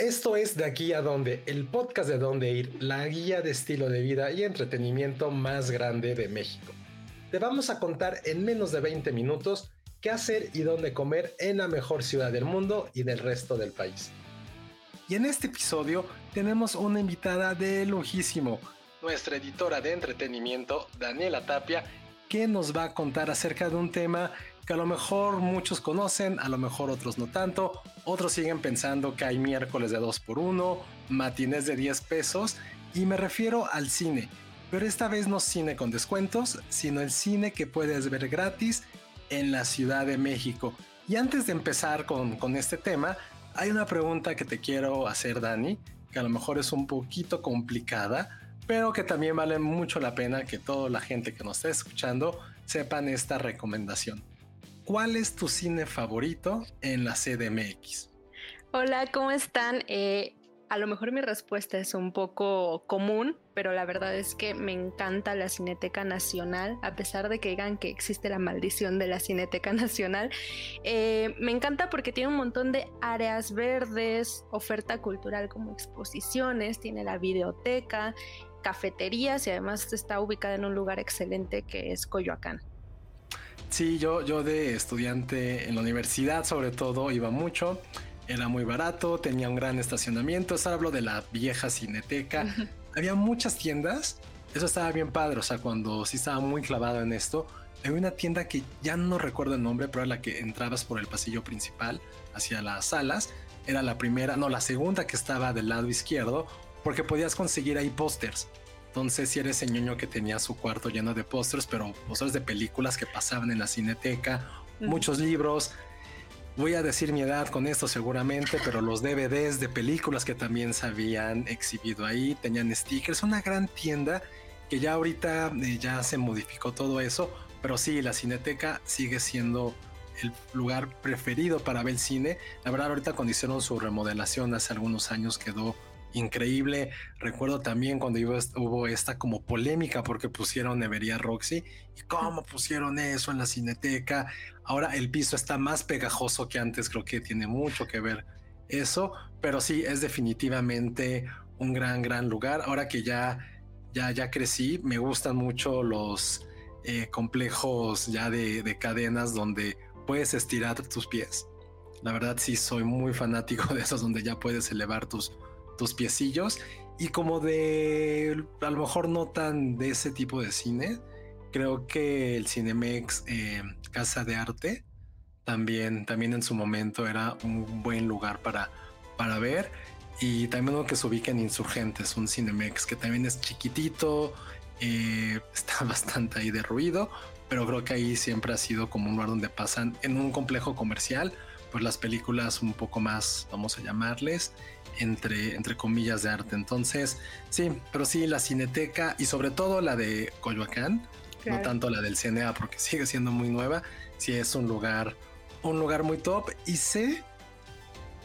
Esto es De aquí a donde, el podcast de dónde ir, la guía de estilo de vida y entretenimiento más grande de México. Te vamos a contar en menos de 20 minutos qué hacer y dónde comer en la mejor ciudad del mundo y del resto del país. Y en este episodio tenemos una invitada de lujísimo, nuestra editora de entretenimiento, Daniela Tapia, que nos va a contar acerca de un tema que a lo mejor muchos conocen, a lo mejor otros no tanto, otros siguen pensando que hay miércoles de 2 por 1 matines de 10 pesos, y me refiero al cine, pero esta vez no cine con descuentos, sino el cine que puedes ver gratis en la Ciudad de México. Y antes de empezar con, con este tema, hay una pregunta que te quiero hacer, Dani, que a lo mejor es un poquito complicada, pero que también vale mucho la pena que toda la gente que nos esté escuchando sepan esta recomendación. ¿Cuál es tu cine favorito en la CDMX? Hola, ¿cómo están? Eh, a lo mejor mi respuesta es un poco común, pero la verdad es que me encanta la Cineteca Nacional, a pesar de que digan que existe la maldición de la Cineteca Nacional. Eh, me encanta porque tiene un montón de áreas verdes, oferta cultural como exposiciones, tiene la videoteca, cafeterías y además está ubicada en un lugar excelente que es Coyoacán. Sí, yo, yo de estudiante en la universidad sobre todo iba mucho. Era muy barato, tenía un gran estacionamiento. Hablo de la vieja cineteca. Había muchas tiendas. Eso estaba bien padre. O sea, cuando sí estaba muy clavado en esto, había una tienda que ya no recuerdo el nombre, pero era la que entrabas por el pasillo principal hacia las salas. Era la primera, no, la segunda que estaba del lado izquierdo, porque podías conseguir ahí pósters. Entonces, si eres el ñoño que tenía su cuarto lleno de pósters, pero pósters de películas que pasaban en la cineteca, muchos libros. Voy a decir mi edad con esto seguramente, pero los DVDs de películas que también se habían exhibido ahí, tenían stickers, una gran tienda que ya ahorita eh, ya se modificó todo eso, pero sí, la cineteca sigue siendo el lugar preferido para ver el cine. La verdad, ahorita cuando hicieron su remodelación hace algunos años quedó increíble. Recuerdo también cuando hubo esta como polémica porque pusieron Nevería Roxy y cómo pusieron eso en la cineteca. Ahora el piso está más pegajoso que antes, creo que tiene mucho que ver eso, pero sí es definitivamente un gran, gran lugar. Ahora que ya, ya, ya crecí, me gustan mucho los eh, complejos ya de, de cadenas donde puedes estirar tus pies. La verdad sí soy muy fanático de esos donde ya puedes elevar tus tus piecillos y como de a lo mejor no tan de ese tipo de cine, creo que el Cinemex eh, Casa de Arte también, también en su momento era un buen lugar para, para ver. Y también uno que se ubica en Insurgentes, un Cinemex que también es chiquitito, eh, está bastante ahí de ruido, pero creo que ahí siempre ha sido como un lugar donde pasan en un complejo comercial, pues las películas un poco más, vamos a llamarles, entre, entre comillas de arte. Entonces, sí, pero sí, la cineteca y sobre todo la de Coyoacán, no tanto la del CNA porque sigue siendo muy nueva, sí es un lugar, un lugar muy top y sé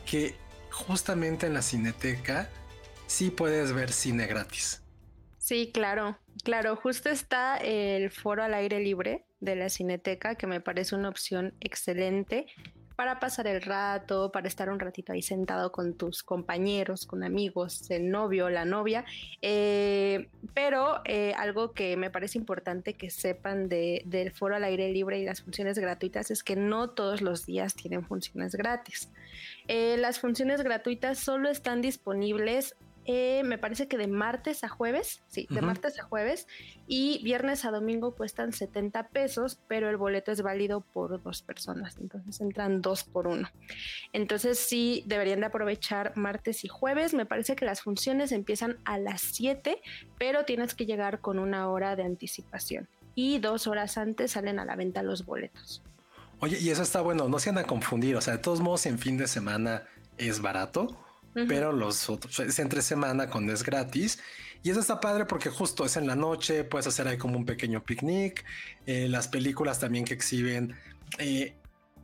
que justamente en la cineteca sí puedes ver cine gratis. Sí, claro, claro, justo está el foro al aire libre de la cineteca que me parece una opción excelente para pasar el rato, para estar un ratito ahí sentado con tus compañeros, con amigos, el novio, la novia. Eh, pero eh, algo que me parece importante que sepan del foro al aire libre y las funciones gratuitas es que no todos los días tienen funciones gratis. Eh, las funciones gratuitas solo están disponibles eh, me parece que de martes a jueves, sí, de martes a jueves y viernes a domingo cuestan 70 pesos, pero el boleto es válido por dos personas, entonces entran dos por uno. Entonces sí, deberían de aprovechar martes y jueves. Me parece que las funciones empiezan a las 7, pero tienes que llegar con una hora de anticipación y dos horas antes salen a la venta los boletos. Oye, y eso está bueno, no se van a confundir, o sea, de todos modos en fin de semana es barato pero los otros es entre semana cuando es gratis. Y eso está padre porque justo es en la noche, puedes hacer ahí como un pequeño picnic. Eh, las películas también que exhiben. Eh,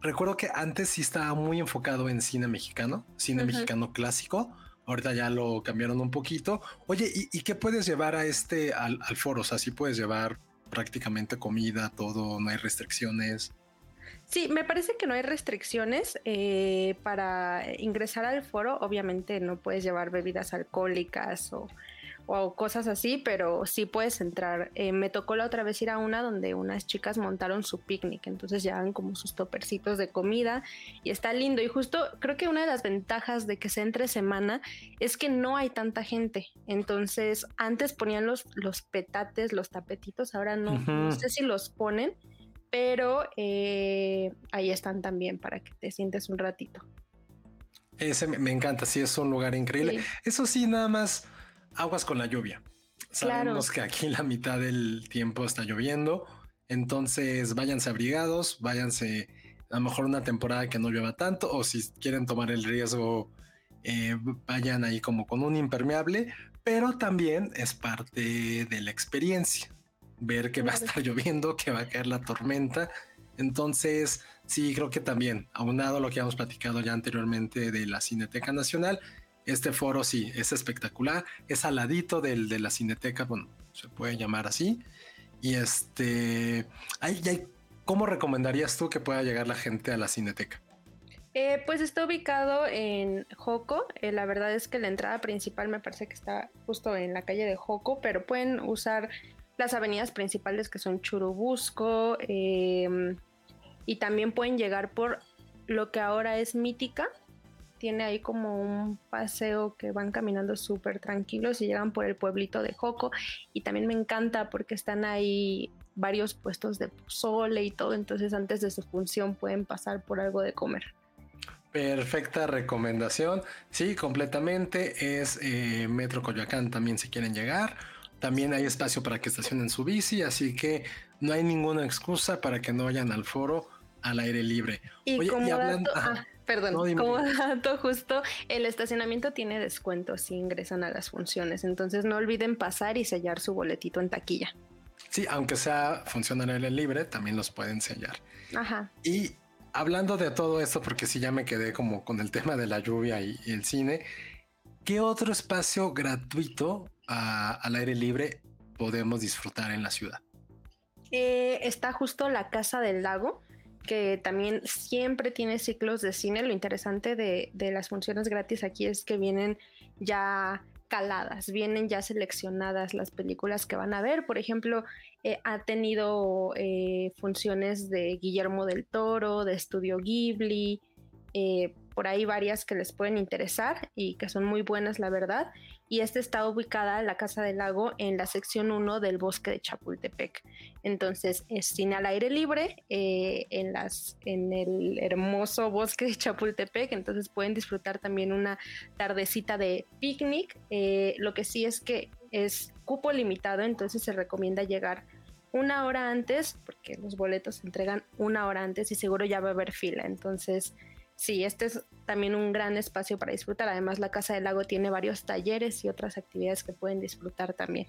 recuerdo que antes sí estaba muy enfocado en cine mexicano, cine mexicano clásico. Ahorita ya lo cambiaron un poquito. Oye, ¿y, qué puedes llevar a este al, al foro? O sea, sí puedes llevar prácticamente comida, todo, no hay restricciones. Sí, me parece que no hay restricciones eh, para ingresar al foro. Obviamente no puedes llevar bebidas alcohólicas o o cosas así, pero sí puedes entrar. Eh, me tocó la otra vez ir a una donde unas chicas montaron su picnic, entonces llevan como sus topercitos de comida y está lindo. Y justo creo que una de las ventajas de que se entre semana es que no hay tanta gente. Entonces, antes ponían los, los petates, los tapetitos, ahora no, no sé si los ponen, pero eh, ahí están también para que te sientes un ratito. Ese me, encanta, sí, es un lugar increíble. Eso sí, nada más aguas con la lluvia. Sabemos que aquí la mitad del tiempo está lloviendo, entonces váyanse abrigados, váyanse a lo mejor una temporada que no llueva tanto, o si quieren tomar el riesgo, eh, vayan ahí como con un impermeable, pero también es parte de la experiencia, ver que va a estar lloviendo, que va a caer la tormenta. Entonces, sí, creo que también, aunado a lo que hemos platicado ya anteriormente de la Cineteca Nacional, este foro sí, es espectacular, es al ladito del, de la cineteca, bueno, se puede llamar así. Y este, hay, ¿cómo recomendarías tú que pueda llegar la gente a la cineteca? Eh, pues está ubicado en Joco. Eh, la verdad es que la entrada principal me parece que está justo en la calle de Joco, pero pueden usar las avenidas principales que son Churubusco em, y también pueden llegar por lo que ahora es Mítica, tiene ahí como un paseo que van caminando súper tranquilos y llegan por el pueblito de Joco. Y también me encanta porque están ahí varios puestos de pozole y todo, entonces antes de su función pueden pasar por algo de comer. Perfecta recomendación, sí, completamente, es eh, Metro Coyoacán también si quieren llegar. También hay espacio para que estacionen su bici, así que no hay ninguna excusa para que no vayan al foro al aire libre. Y como hablando, Perdón, como dato justo, el estacionamiento tiene descuento si ingresan a las funciones, entonces no olviden pasar y sellar su boletito en taquilla. Sí, aunque sea función en libre, también los pueden sellar. Ajá. Y hablando de todo esto, porque sí ya me quedé como con el tema de la lluvia y, el cine, ¿qué otro espacio gratuito al aire libre podemos disfrutar en la ciudad? Eh, está justo la Casa del Lago que también siempre tiene ciclos de cine. Lo interesante de, las funciones gratis aquí es que vienen ya caladas, vienen ya seleccionadas las películas que van a ver. Por ejemplo, eh, ha tenido eh, funciones de Guillermo del Toro, de Estudio Ghibli, eh, por ahí varias que les pueden interesar y que son muy buenas, la verdad. Y esta está ubicada, la Casa del Lago, en la sección 1 del bosque de Chapultepec. Entonces, es cine al aire libre eh, en, las, en el hermoso bosque de Chapultepec. Entonces, pueden disfrutar también una tardecita de picnic. Eh, lo que sí es que es cupo limitado, entonces se recomienda llegar una hora antes, porque los boletos se entregan una hora antes y seguro ya va a haber fila. Entonces, sí, este es también un gran espacio para disfrutar. Además, la Casa del Lago tiene varios talleres y otras actividades que pueden disfrutar también.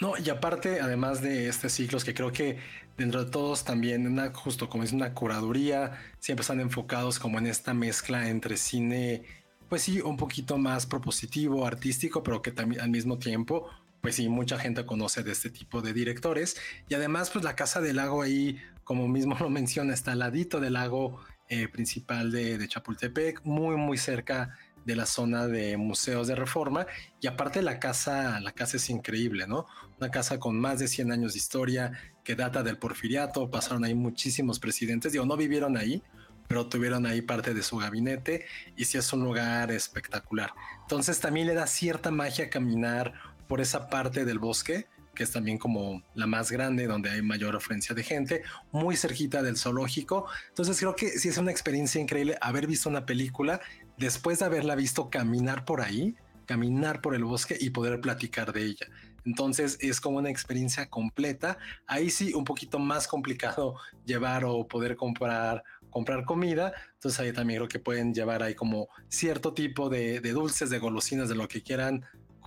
No, y aparte, además de este ciclos que creo que dentro de todos también, una, justo como es una curaduría, siempre están enfocados como en esta mezcla entre cine, pues sí, un poquito más propositivo, artístico, pero que también al mismo tiempo, pues sí, mucha gente conoce de este tipo de directores. Y además, pues la Casa del Lago ahí, como mismo lo menciona, está al ladito del lago eh, principal de, Chapultepec, muy muy cerca de la zona de museos de reforma y aparte la casa, la casa es increíble, ¿no? Una casa con más de 100 años de historia que data del porfiriato, pasaron ahí muchísimos presidentes, digo, no vivieron ahí, pero tuvieron ahí parte de su gabinete y sí es un lugar espectacular. Entonces también le da cierta magia caminar por esa parte del bosque que es también como la más grande, donde hay mayor afluencia de gente, muy cerquita del zoológico. Entonces creo que sí es una experiencia increíble haber visto una película después de haberla visto caminar por ahí, caminar por el bosque y poder platicar de ella. Entonces es como una experiencia completa. Ahí sí, un poquito más complicado llevar o poder comprar comprar comida. Entonces ahí también creo que pueden llevar ahí como cierto tipo de, de dulces, de golosinas, de lo que quieran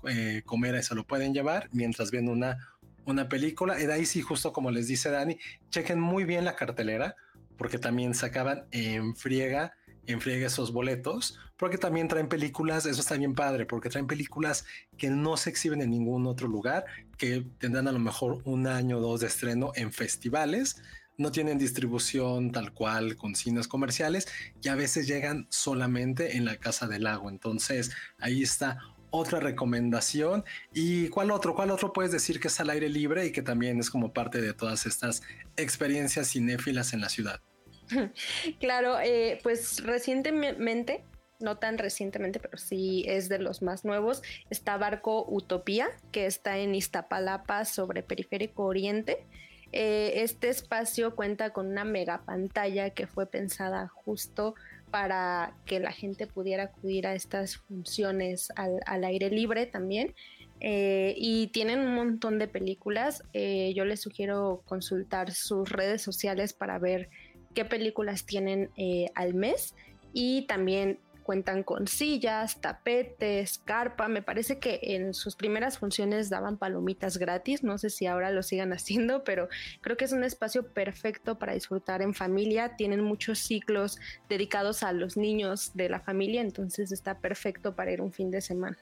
eh, comer, eso lo pueden llevar mientras ven una, una película. Y de ahí sí, justo como les dice Dani, chequen muy bien la cartelera, porque también sacaban en friega, en friega esos boletos, porque también traen películas, eso está bien padre, porque traen películas que no se exhiben en ningún otro lugar, que tendrán a lo mejor un año o dos de estreno en festivales no tienen distribución tal cual con cines comerciales y a veces llegan solamente en la Casa del Lago. Entonces ahí está otra recomendación. ¿Y cuál otro? ¿Cuál otro puedes decir que es al aire libre y que también es como parte de todas estas experiencias cinéfilas en la ciudad? Claro, eh, pues recientemente no tan recientemente, pero sí es de los más nuevos, está Barco Utopía, que está en Iztapalapa sobre Periférico Oriente. Eh, este espacio cuenta con una mega pantalla que fue pensada justo para que la gente pudiera acudir a estas funciones al, aire libre también. Eh, y tienen un montón de películas. Eh, yo les sugiero consultar sus redes sociales para ver qué películas tienen al mes y también cuentan con sillas, tapetes, carpa. Me parece que en sus primeras funciones daban palomitas gratis. No sé si ahora lo sigan haciendo, pero creo que es un espacio perfecto para disfrutar en familia. Tienen muchos ciclos dedicados a los niños de la familia, entonces está perfecto para ir un fin de semana.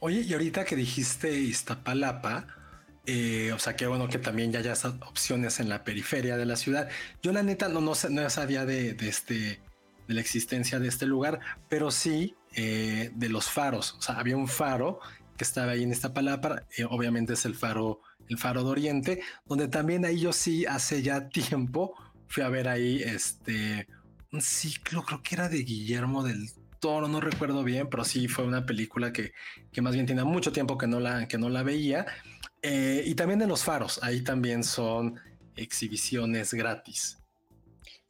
Oye, y ahorita que dijiste Iztapalapa, eh, o sea, qué bueno que también ya haya opciones en la periferia de la ciudad. Yo la neta no, no, no sabía de este de la existencia de este lugar, pero sí eh, de los faros. O sea, había un faro que estaba ahí en esta palabra, eh, obviamente es el faro, el faro de Oriente, donde también ahí yo sí hace ya tiempo fui a ver ahí este un ciclo, creo que era de Guillermo del Toro, no recuerdo bien, pero sí fue una película que, que más bien tiene mucho tiempo que no la, que no la veía. Eh, y también de los faros, ahí también son exhibiciones gratis.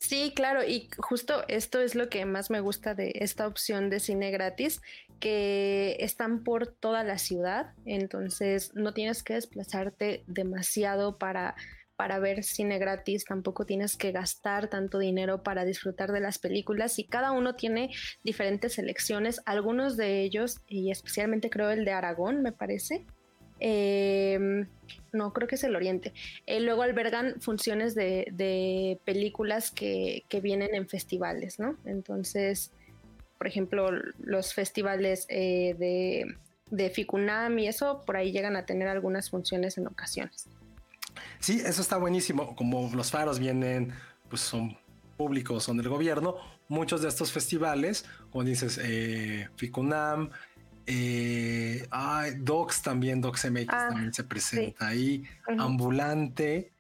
Sí, claro, y justo esto es lo que más me gusta de esta opción de cine gratis, que están por toda la ciudad, entonces no tienes que desplazarte demasiado para para ver cine gratis, tampoco tienes que gastar tanto dinero para disfrutar de las películas y cada uno tiene diferentes selecciones, algunos de ellos, y especialmente creo el de Aragón, me parece, eh, no, creo que es el Oriente. Eh, luego albergan funciones de, películas que, vienen en festivales, ¿no? Entonces, por ejemplo, los festivales eh, de, de Ficunam y eso, por ahí llegan a tener algunas funciones en ocasiones. Sí, eso está buenísimo. Como los faros vienen, pues son públicos, son del gobierno, muchos de estos festivales, como dices, eh, Ficunam, eh, Docs también, Docs MX ah, también se presenta ahí. Ambulante.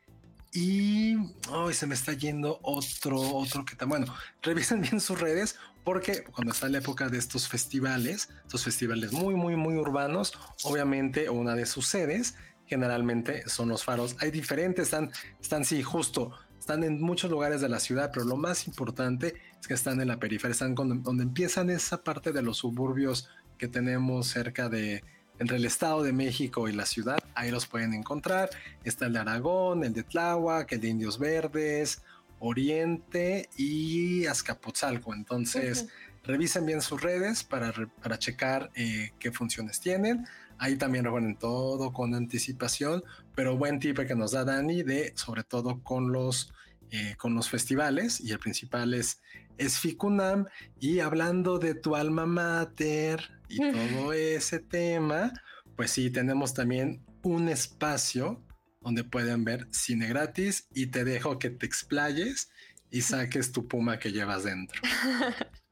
Y hoy se me está yendo otro, otro que está bueno. Revisen bien sus redes porque cuando está la época de estos festivales, estos festivales muy, muy, muy urbanos, obviamente una de sus sedes generalmente son los faros. Hay diferentes, están, están sí, justo, están en muchos lugares de la ciudad, pero lo más importante es que están en la periferia, están donde empiezan esa parte de los suburbios que tenemos cerca de entre el Estado de México y la ciudad. Ahí los pueden encontrar. Está el de Aragón, el de Tláhuac, el de Indios Verdes, Oriente y Azcapotzalco. Entonces, revisen bien sus redes para, para checar eh, qué funciones tienen. Ahí también recuerden todo con anticipación, pero buen tip que nos da Dani de sobre todo con los eh, con los festivales y el principal es, es Ficunam y hablando de tu alma mater y todo ese tema, pues sí, tenemos también un espacio donde pueden ver cine gratis y te dejo que te explayes y saques tu puma que llevas dentro.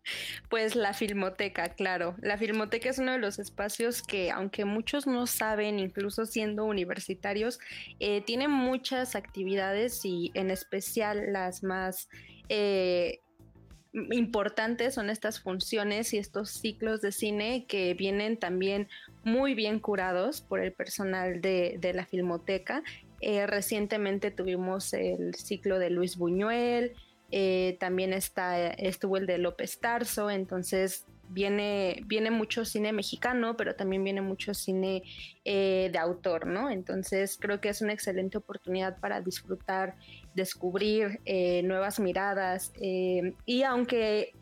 Pues la filmoteca, claro. La filmoteca es uno de los espacios que, aunque muchos no saben, incluso siendo universitarios, eh, tiene muchas actividades y en especial las más eh, importantes son estas funciones y estos ciclos de cine que vienen también muy bien curados por el personal de, la filmoteca. Eh, recientemente tuvimos el ciclo de Luis Buñuel, eh, también está, estuvo el de López Tarso, entonces viene, viene mucho cine mexicano, pero también viene mucho cine eh, de autor, ¿no? Entonces creo que es una excelente oportunidad para disfrutar, descubrir eh, nuevas miradas y aunque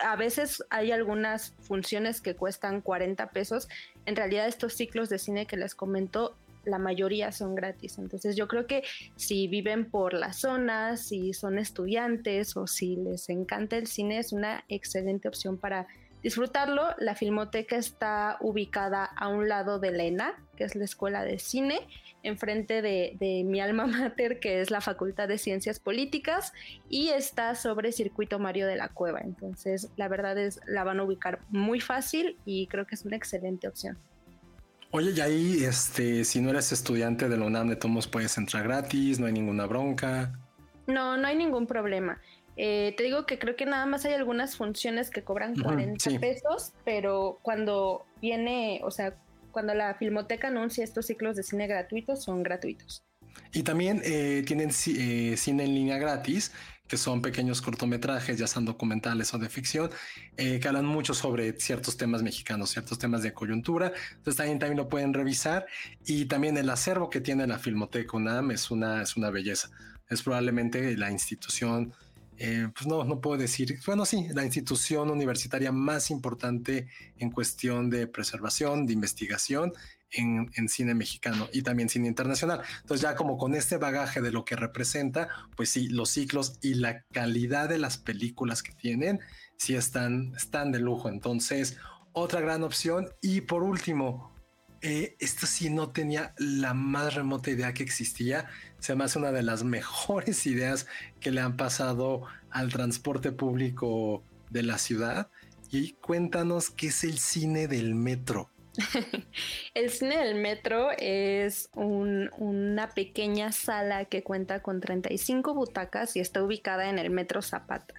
a veces hay algunas funciones que cuestan 40 pesos, en realidad estos ciclos de cine que les comento la mayoría son gratis. Entonces yo creo que si viven por la zona, si son estudiantes o si les encanta el cine, es una excelente opción para, disfrutarlo. La Filmoteca está ubicada a un lado de la ENA, que es la Escuela de Cine, enfrente de, de mi alma mater, que es la Facultad de Ciencias Políticas, y está sobre Circuito Mario de la Cueva. Entonces, la verdad es, la van a ubicar muy fácil y creo que es una excelente opción. Oye, y ahí, este, si no eres estudiante de la UNAM de Tomos, puedes entrar gratis, no hay ninguna bronca. No, no hay ningún problema. Eh, te digo que creo que nada más hay algunas funciones que cobran 40 pesos, pero cuando viene, o sea, cuando la Filmoteca anuncia estos ciclos de cine gratuitos, son gratuitos. Y también eh, tienen eh, cine en línea gratis, que son pequeños cortometrajes, ya sean documentales o de ficción, que hablan mucho sobre ciertos temas mexicanos, ciertos temas de coyuntura. Entonces también, también lo pueden revisar. Y también el acervo que tiene la Filmoteca UNAM es una, es una belleza. Es probablemente la institución eh, pues no, no puedo decir, bueno, sí, la institución universitaria más importante en cuestión de preservación, de investigación en, cine mexicano y también cine internacional. Entonces ya como con este bagaje de lo que representa, pues sí, los ciclos y la calidad de las películas que tienen, sí están, están de lujo. Entonces, otra gran opción. Y por último, eh, esto sí no tenía la más remota idea que existía. Se me hace una de las mejores ideas que le han pasado al transporte público de la ciudad. Y cuéntanos qué es el cine del metro. el cine del metro es una pequeña sala que cuenta con 35 butacas y está ubicada en el metro Zapata.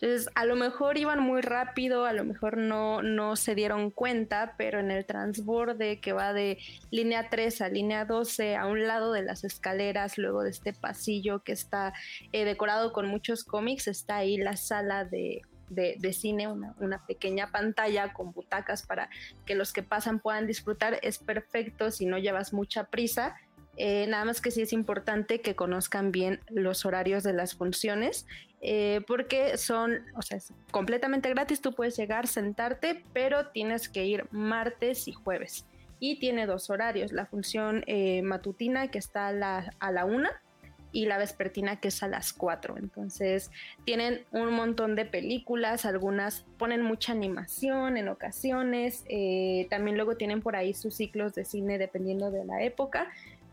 Entonces, a lo mejor iban muy rápido, a lo mejor no, no se dieron cuenta, pero en el transborde que va de línea 3 a línea 12, a un lado de las escaleras, luego de este pasillo que está eh, decorado con muchos cómics, está ahí la sala de, de, cine, una, una, pequeña pantalla con butacas para que los que pasan puedan disfrutar. Es perfecto si no llevas mucha prisa eh, nada más que sí es importante que conozcan bien los horarios de las funciones, eh, porque son, o sea, completamente gratis, tú puedes llegar, sentarte, pero tienes que ir martes y jueves. Y tiene dos horarios, la función eh, matutina que está a la, a la una y la vespertina que es a las cuatro. Entonces tienen un montón de películas, algunas ponen mucha animación en ocasiones, también luego tienen por ahí sus ciclos de cine dependiendo de la época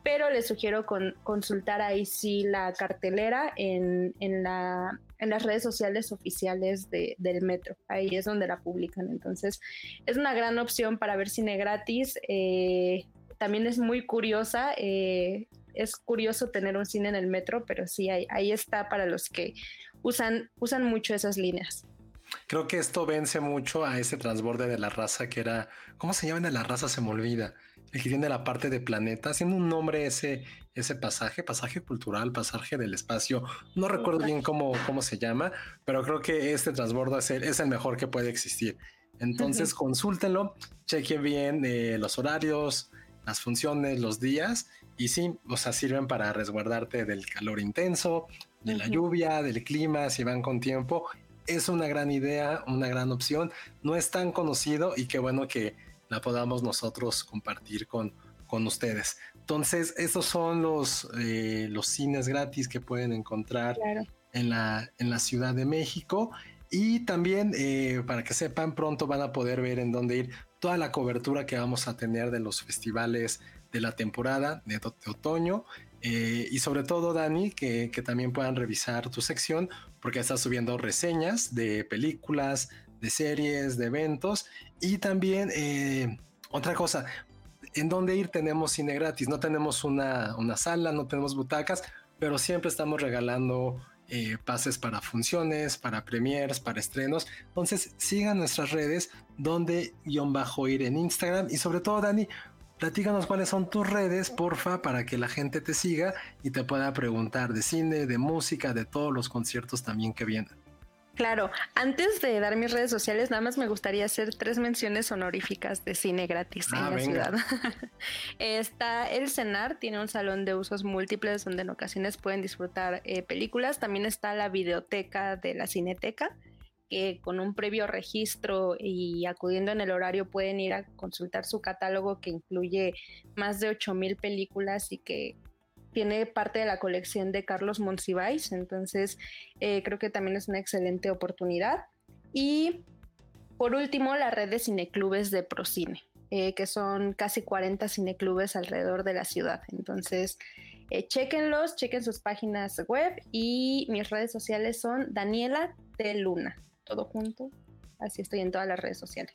pero les sugiero consultar ahí sí la cartelera en, en, la, en las redes sociales oficiales del metro. Ahí es donde la publican. Entonces, es una gran opción para ver cine gratis. Eh, también es muy curiosa. Eh, es curioso tener un cine en el metro, pero sí, ahí, ahí está para los que usan, usan mucho esas líneas. Creo que esto vence mucho a ese transborde de la raza que era, ¿cómo se llama de la raza? Se me olvida el que tiene la parte de planeta, haciendo un nombre ese, ese pasaje, pasaje cultural, pasaje del espacio. No recuerdo bien cómo, cómo se llama, pero creo que este transbordo es el, es el mejor que puede existir. Entonces, consúltenlo, chequen bien eh, los horarios, las funciones, los días, y sí, o sea, sirven para resguardarte del calor intenso, de la lluvia, del clima, si van con tiempo. Es una gran idea, una gran opción. No es tan conocido y qué bueno que la podamos nosotros compartir con, con ustedes. Entonces, esos son los, eh, los cines gratis que pueden encontrar en, la, en la Ciudad de México. Y también, eh, para que sepan, pronto van a poder ver en dónde ir toda la cobertura que vamos a tener de los festivales de la temporada de, otoño. Eh, y sobre todo, Dani, que, que, también puedan revisar tu sección, porque estás subiendo reseñas de películas, de series, de eventos y también eh, otra cosa, en dónde ir tenemos cine gratis, no tenemos una, sala, no tenemos butacas, pero siempre estamos regalando eh, pases para funciones, para premiers, para estrenos. Entonces sigan nuestras redes, donde guion bajo ir en Instagram y sobre todo Dani, platícanos cuáles son tus redes, porfa, para que la gente te siga y te pueda preguntar de cine, de música, de todos los conciertos también que vienen. Claro, antes de dar mis redes sociales, nada más me gustaría hacer tres menciones honoríficas de cine gratis en ah, la ciudad. está el CENAR, tiene un salón de usos múltiples donde en ocasiones pueden disfrutar eh, películas. También está la videoteca de la Cineteca, que con un previo registro y acudiendo en el horario pueden ir a consultar su catálogo que incluye más de 8000 películas y que tiene parte de la colección de Carlos Monsiváis, entonces eh, creo que también es una excelente oportunidad. Y Por último, la red de cineclubes de Procine, eh, que son casi 40 cineclubes alrededor de la ciudad. Entonces, eh, chequenlos, chequen sus páginas web y mis redes sociales son Daniela de Luna, todo junto. Así estoy en todas las redes sociales.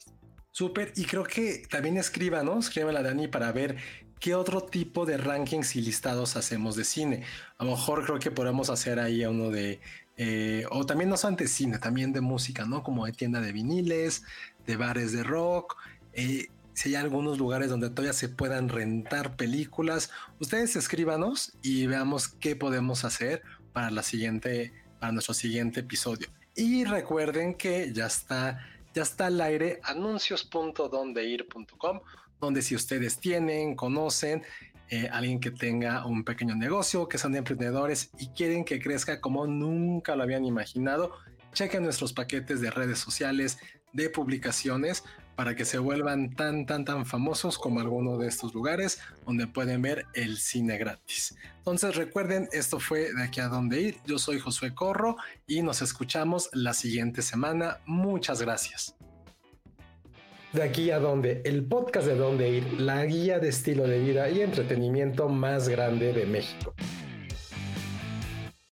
Súper, y creo que también escríbanos, escríbanle a Dani para ver qué otro tipo de rankings y listados hacemos de cine. A lo mejor creo que podemos hacer ahí uno de, eh, o también no solamente cine, también de música, ¿no? Como de tienda de viniles, de bares de rock. Eh, si hay algunos lugares donde todavía se puedan rentar películas, ustedes escríbanos y veamos qué podemos hacer para la siguiente, para nuestro siguiente episodio. Y recuerden que ya está, ya está al aire anuncios.dondeir.com, donde si ustedes tienen, conocen eh, alguien que tenga un pequeño negocio, que son emprendedores y quieren que crezca como nunca lo habían imaginado, chequen nuestros paquetes de redes sociales, de publicaciones, para que se vuelvan tan, tan, tan famosos como alguno de estos lugares donde pueden ver el cine gratis. Entonces recuerden, esto fue de aquí a donde ir. Yo soy Josué Corro y nos escuchamos la siguiente semana. Muchas gracias. De aquí a donde, el podcast de dónde ir, la guía de estilo de vida y entretenimiento más grande de México.